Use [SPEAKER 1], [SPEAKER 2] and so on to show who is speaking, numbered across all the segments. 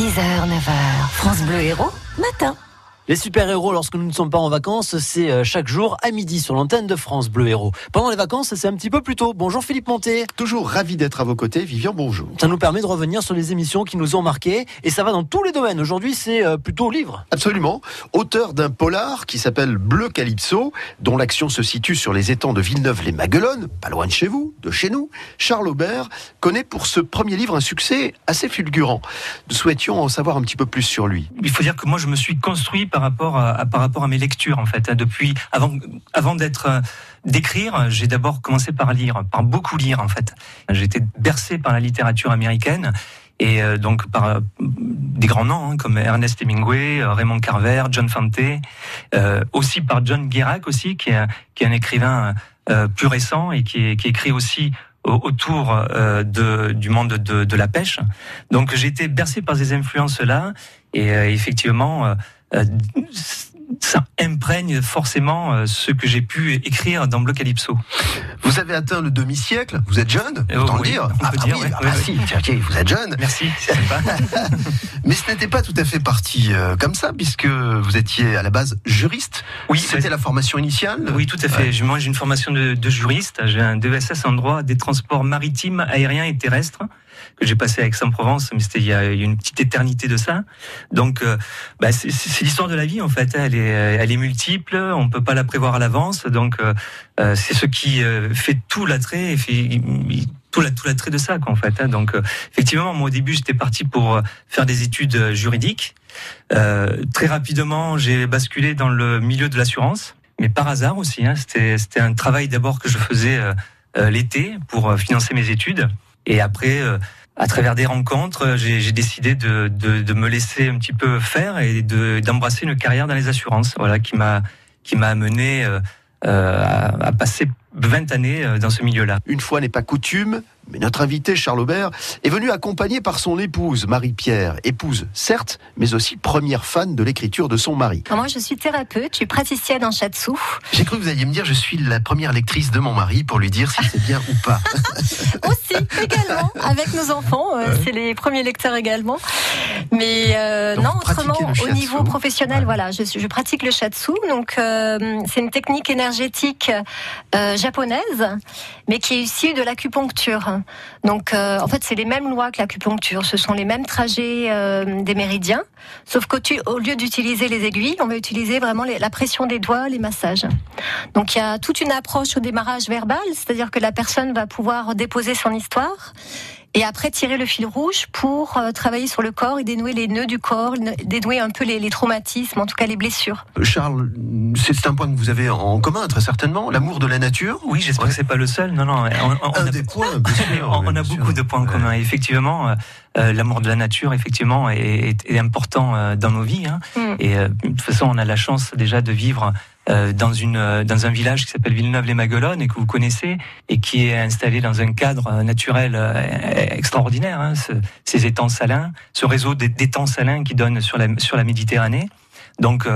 [SPEAKER 1] 6h, 9h, France Bleu Héros, matin.
[SPEAKER 2] Les super-héros, lorsque nous ne sommes pas en vacances, c'est euh, chaque jour à midi sur l'antenne de France Bleu Héros. Pendant les vacances, c'est un petit peu plus tôt. Bonjour Philippe Monté.
[SPEAKER 3] Toujours ravi d'être à vos côtés. Vivian, bonjour.
[SPEAKER 2] Ça nous permet de revenir sur les émissions qui nous ont marqués et ça va dans tous les domaines. Aujourd'hui, c'est euh, plutôt livre.
[SPEAKER 3] Absolument. Auteur d'un polar qui s'appelle Bleu Calypso, dont l'action se situe sur les étangs de Villeneuve-les-Maguelones, pas loin de chez vous, de chez nous. Charles Aubert connaît pour ce premier livre un succès assez fulgurant. Nous souhaitions en savoir un petit peu plus sur lui.
[SPEAKER 4] Il faut dire que moi, je me suis construit par par rapport à mes lectures, en fait. Depuis, avant, avant d'être, euh, d'écrire, j'ai d'abord commencé par lire, par beaucoup lire, en fait. Été bercé par la littérature américaine et euh, donc par euh, des grands noms hein, comme Ernest Hemingway, Raymond Carver, John Fante, aussi par John Guirac aussi qui est, qui est un écrivain plus récent et qui, écrit aussi autour de, du monde de, de la pêche. Donc j'ai été bercé par ces influences-là et effectivement ça imprègne forcément euh, ce que j'ai pu écrire dans Bloc Calypso.
[SPEAKER 3] Vous avez atteint le demi-siècle, vous êtes jeune,
[SPEAKER 4] euh,
[SPEAKER 3] autant
[SPEAKER 4] le
[SPEAKER 3] dire.
[SPEAKER 4] On
[SPEAKER 3] ah,
[SPEAKER 4] peut
[SPEAKER 3] ah
[SPEAKER 4] dire,
[SPEAKER 3] oui,
[SPEAKER 4] ouais,
[SPEAKER 3] ah bah si, vous êtes jeune.
[SPEAKER 4] Merci, c'est sympa.
[SPEAKER 3] Mais ce n'était pas tout à fait parti euh, comme ça, puisque vous étiez à la base juriste.
[SPEAKER 4] Oui,
[SPEAKER 3] c'était
[SPEAKER 4] bah,
[SPEAKER 3] la formation initiale.
[SPEAKER 4] Oui, tout à fait.
[SPEAKER 3] Ouais.
[SPEAKER 4] Moi, j'ai une formation de, de juriste. J'ai un DESS en droit des transports maritimes, aériens et terrestres que j'ai passé à Aix-en-Provence, mais c'était il y a une petite éternité de ça. Donc, euh, bah, c'est l'histoire de la vie en fait. Elle est, elle est multiple. On peut pas la prévoir à l'avance. Donc, euh, euh c'est ce qui euh, fait tout l'attrait tout de ça en fait. Hein. Donc, euh, effectivement, moi au début, j'étais parti pour faire des études juridiques. très rapidement, j'ai basculé dans le milieu de l'assurance, mais par hasard aussi. Hein. C'était un travail d'abord que je faisais l'été pour financer mes études. Et après, euh, à travers des rencontres, j'ai décidé de, de, me laisser un petit peu faire et d'embrasser une carrière dans les assurances, voilà, qui m'a qui m'a amené euh, euh à, passer 20 années euh, dans ce milieu-là.
[SPEAKER 3] Une fois n'est pas coutume, mais notre invité, Charles Aubert, est venu accompagné par son épouse, Marie-Pierre. Épouse, certes, mais aussi première fan de l'écriture de son mari.
[SPEAKER 5] Moi, je suis thérapeute, je suis praticienne en shiatsu.
[SPEAKER 3] J'ai cru que vous alliez me dire, je suis la première lectrice de mon mari pour lui dire si c'est bien ou pas.
[SPEAKER 5] aussi, également, avec nos enfants. Euh, c'est les premiers lecteurs également. Mais euh, non, autrement, au niveau professionnel, ouais. voilà, je, je, pratique le shiatsu. Donc, euh, c'est une technique énergétique japonaise, mais qui est issue de l'acupuncture. Donc, euh, en fait, c'est les mêmes lois que l'acupuncture. Ce sont les mêmes trajets euh, des méridiens, sauf qu'au lieu d'utiliser les aiguilles, on va utiliser vraiment la pression des doigts, les massages. Donc, il y a toute une approche au démarrage verbal, c'est-à-dire que la personne va pouvoir déposer son histoire et après tirer le fil rouge pour euh, travailler sur le corps et dénouer les nœuds du corps, dénouer un peu les, les traumatismes, en tout cas les blessures.
[SPEAKER 3] Euh, Charles, c'est un point que vous avez en commun très certainement, l'amour de la nature.
[SPEAKER 4] Oui, j'espère ouais. que c'est pas le seul. Non, non,
[SPEAKER 3] on, on, un a, des points. Sûr,
[SPEAKER 4] on, on a beaucoup de points en commun. Effectivement, euh, l'amour de la nature, effectivement, est, est, est important euh, dans nos vies. Hein. Mm. Et euh, de toute façon, on a la chance déjà de vivre dans, une, dans un village qui s'appelle Villeneuve-les-Maguelones et que vous connaissez et qui est installé dans un cadre naturel extraordinaire. Hein, ce, ces étangs salins, ce réseau d'étangs salins qui donne sur la, sur la Méditerranée. Donc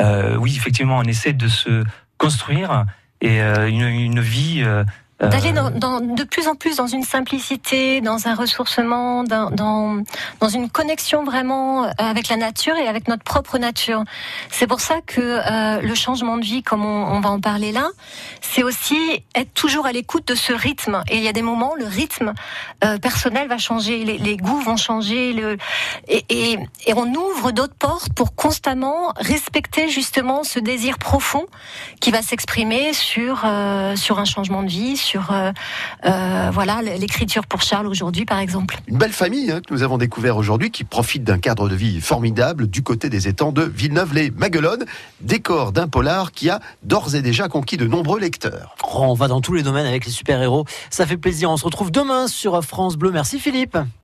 [SPEAKER 4] euh, oui, effectivement, on essaie de se construire et euh, une, une vie
[SPEAKER 5] euh, d'aller dans, dans, de plus en plus dans une simplicité, dans un ressourcement, dans, dans, dans, une connexion vraiment euh, avec la nature et avec notre propre nature. C'est pour ça que euh, le changement de vie, comme on, on va en parler là, c'est aussi être toujours à l'écoute de ce rythme. Et il y a des moments, le rythme euh, personnel va changer, les, les, goûts vont changer, le, et, et, et on ouvre d'autres portes pour constamment respecter justement ce désir profond qui va s'exprimer sur, euh, sur un changement de vie, sur euh, euh, voilà l'écriture pour Charles aujourd'hui par exemple.
[SPEAKER 3] Une belle famille hein, que nous avons découvert aujourd'hui qui profite d'un cadre de vie formidable du côté des étangs de Villeneuve-les-Maguelones, décor d'un polar qui a d'ores et déjà conquis de nombreux lecteurs.
[SPEAKER 2] Oh, on va dans tous les domaines avec les super-héros, ça fait plaisir. On se retrouve demain sur France Bleu. Merci Philippe.